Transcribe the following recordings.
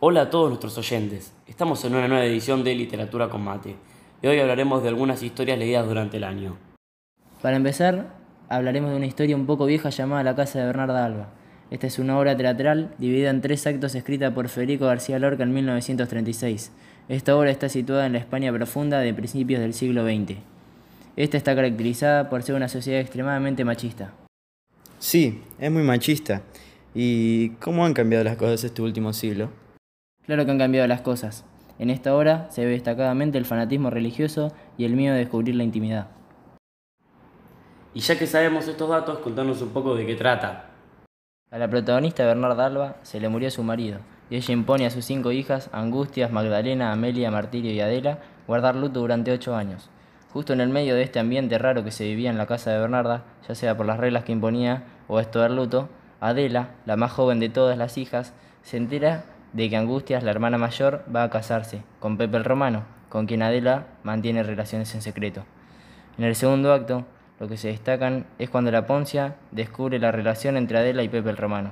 Hola a todos nuestros oyentes. Estamos en una nueva edición de Literatura con Mate. Y hoy hablaremos de algunas historias leídas durante el año. Para empezar, hablaremos de una historia un poco vieja llamada La Casa de Bernarda Alba. Esta es una obra teatral dividida en tres actos escrita por Federico García Lorca en 1936. Esta obra está situada en la España profunda de principios del siglo XX. Esta está caracterizada por ser una sociedad extremadamente machista. Sí, es muy machista. ¿Y cómo han cambiado las cosas este último siglo? Claro que han cambiado las cosas. En esta obra se ve destacadamente el fanatismo religioso y el miedo de descubrir la intimidad. Y ya que sabemos estos datos, contanos un poco de qué trata. A la protagonista Bernarda Alba se le murió su marido, y ella impone a sus cinco hijas, Angustias, Magdalena, Amelia, Martirio y Adela, guardar luto durante ocho años. Justo en el medio de este ambiente raro que se vivía en la casa de Bernarda, ya sea por las reglas que imponía o esto del luto, Adela, la más joven de todas las hijas, se entera de que Angustias, la hermana mayor, va a casarse con Pepe el Romano, con quien Adela mantiene relaciones en secreto. En el segundo acto, lo que se destacan es cuando la Poncia descubre la relación entre Adela y Pepe el Romano.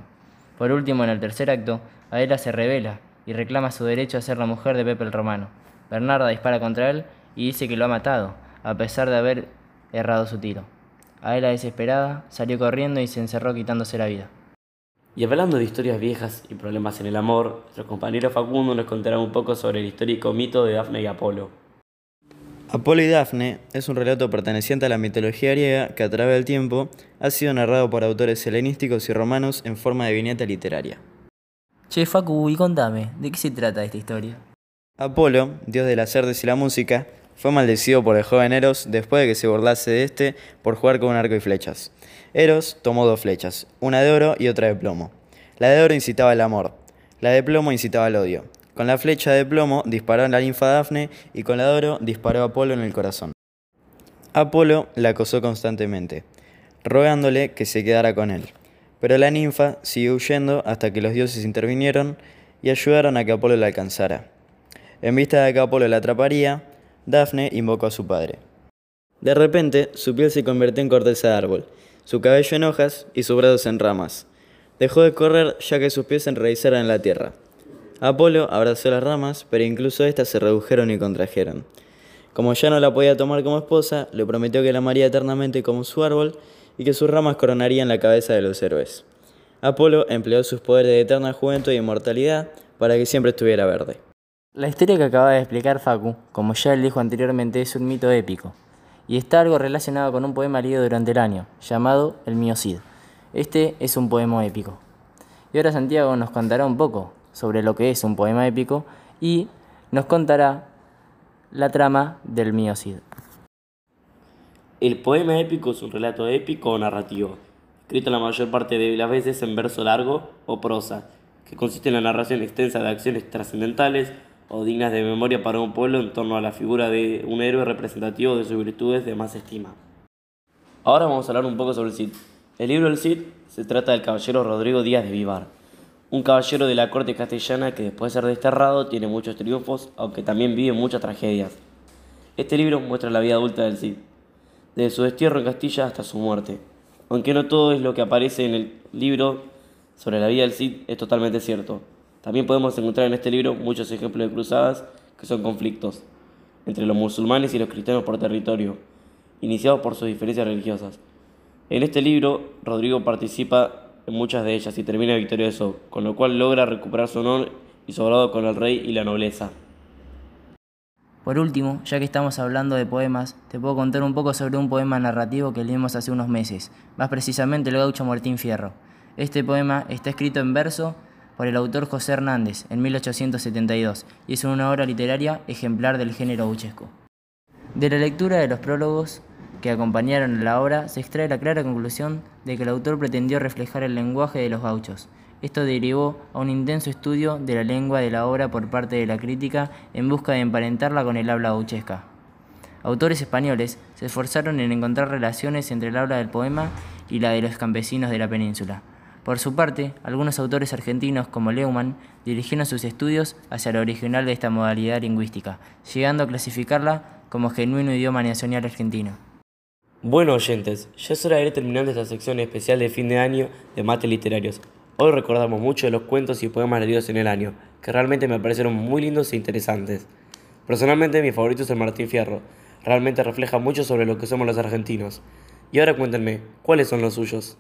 Por último, en el tercer acto, Adela se revela y reclama su derecho a ser la mujer de Pepe el Romano. Bernarda dispara contra él y dice que lo ha matado, a pesar de haber errado su tiro. Adela, desesperada, salió corriendo y se encerró quitándose la vida. Y hablando de historias viejas y problemas en el amor, nuestro compañero Facundo nos contará un poco sobre el histórico mito de Dafne y Apolo. Apolo y Dafne es un relato perteneciente a la mitología griega que a través del tiempo ha sido narrado por autores helenísticos y romanos en forma de viñeta literaria. Che, Facu, y contame, ¿de qué se trata esta historia? Apolo, dios de las artes y la música, fue maldecido por el joven Eros después de que se burlase de este por jugar con un arco y flechas. Eros tomó dos flechas, una de oro y otra de plomo. La de oro incitaba al amor, la de plomo incitaba al odio. Con la flecha de plomo disparó en la linfa Dafne y con la de oro disparó a Apolo en el corazón. Apolo la acosó constantemente, rogándole que se quedara con él. Pero la ninfa siguió huyendo hasta que los dioses intervinieron y ayudaron a que Apolo la alcanzara. En vista de que Apolo la atraparía, Dafne invocó a su padre. De repente, su piel se convirtió en corteza de árbol su cabello en hojas y sus brazos en ramas. Dejó de correr ya que sus pies se enraizaron en la tierra. Apolo abrazó las ramas, pero incluso éstas se redujeron y contrajeron. Como ya no la podía tomar como esposa, le prometió que la amaría eternamente como su árbol y que sus ramas coronarían la cabeza de los héroes. Apolo empleó sus poderes de eterna juventud y inmortalidad para que siempre estuviera verde. La historia que acaba de explicar Facu, como ya él dijo anteriormente, es un mito épico y está algo relacionado con un poema leído durante el año, llamado El mío Cid. Este es un poema épico. Y ahora Santiago nos contará un poco sobre lo que es un poema épico y nos contará la trama del mío Cid. El poema épico es un relato épico o narrativo, escrito la mayor parte de las veces en verso largo o prosa, que consiste en la narración extensa de acciones trascendentales o dignas de memoria para un pueblo en torno a la figura de un héroe representativo de sus virtudes de más estima. Ahora vamos a hablar un poco sobre el Cid. El libro del Cid se trata del caballero Rodrigo Díaz de Vivar, un caballero de la corte castellana que después de ser desterrado tiene muchos triunfos, aunque también vive muchas tragedias. Este libro muestra la vida adulta del Cid, desde su destierro en Castilla hasta su muerte. Aunque no todo es lo que aparece en el libro sobre la vida del Cid es totalmente cierto. También podemos encontrar en este libro muchos ejemplos de cruzadas que son conflictos entre los musulmanes y los cristianos por territorio, iniciados por sus diferencias religiosas. En este libro, Rodrigo participa en muchas de ellas y termina victorioso, con lo cual logra recuperar su honor y su grado con el rey y la nobleza. Por último, ya que estamos hablando de poemas, te puedo contar un poco sobre un poema narrativo que leímos hace unos meses, más precisamente el gaucho Martín Fierro. Este poema está escrito en verso por el autor José Hernández en 1872 y es una obra literaria ejemplar del género buchesco. De la lectura de los prólogos que acompañaron la obra se extrae la clara conclusión de que el autor pretendió reflejar el lenguaje de los gauchos. Esto derivó a un intenso estudio de la lengua de la obra por parte de la crítica en busca de emparentarla con el habla gauchesca. Autores españoles se esforzaron en encontrar relaciones entre el habla del poema y la de los campesinos de la península. Por su parte, algunos autores argentinos como Leumann dirigieron sus estudios hacia lo original de esta modalidad lingüística, llegando a clasificarla como genuino idioma nacional argentino. Bueno oyentes, ya es hora de ir terminando esta sección especial de fin de año de mates literarios. Hoy recordamos mucho de los cuentos y poemas leídos en el año, que realmente me parecieron muy lindos e interesantes. Personalmente mi favorito es el Martín Fierro, realmente refleja mucho sobre lo que somos los argentinos. Y ahora cuéntenme, ¿cuáles son los suyos?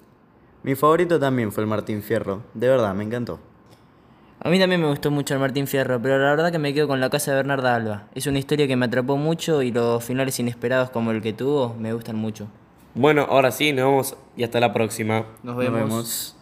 Mi favorito también fue el Martín Fierro, de verdad, me encantó. A mí también me gustó mucho el Martín Fierro, pero la verdad que me quedo con la casa de Bernarda Alba. Es una historia que me atrapó mucho y los finales inesperados como el que tuvo me gustan mucho. Bueno, ahora sí, nos vemos y hasta la próxima. Nos Nos vemos.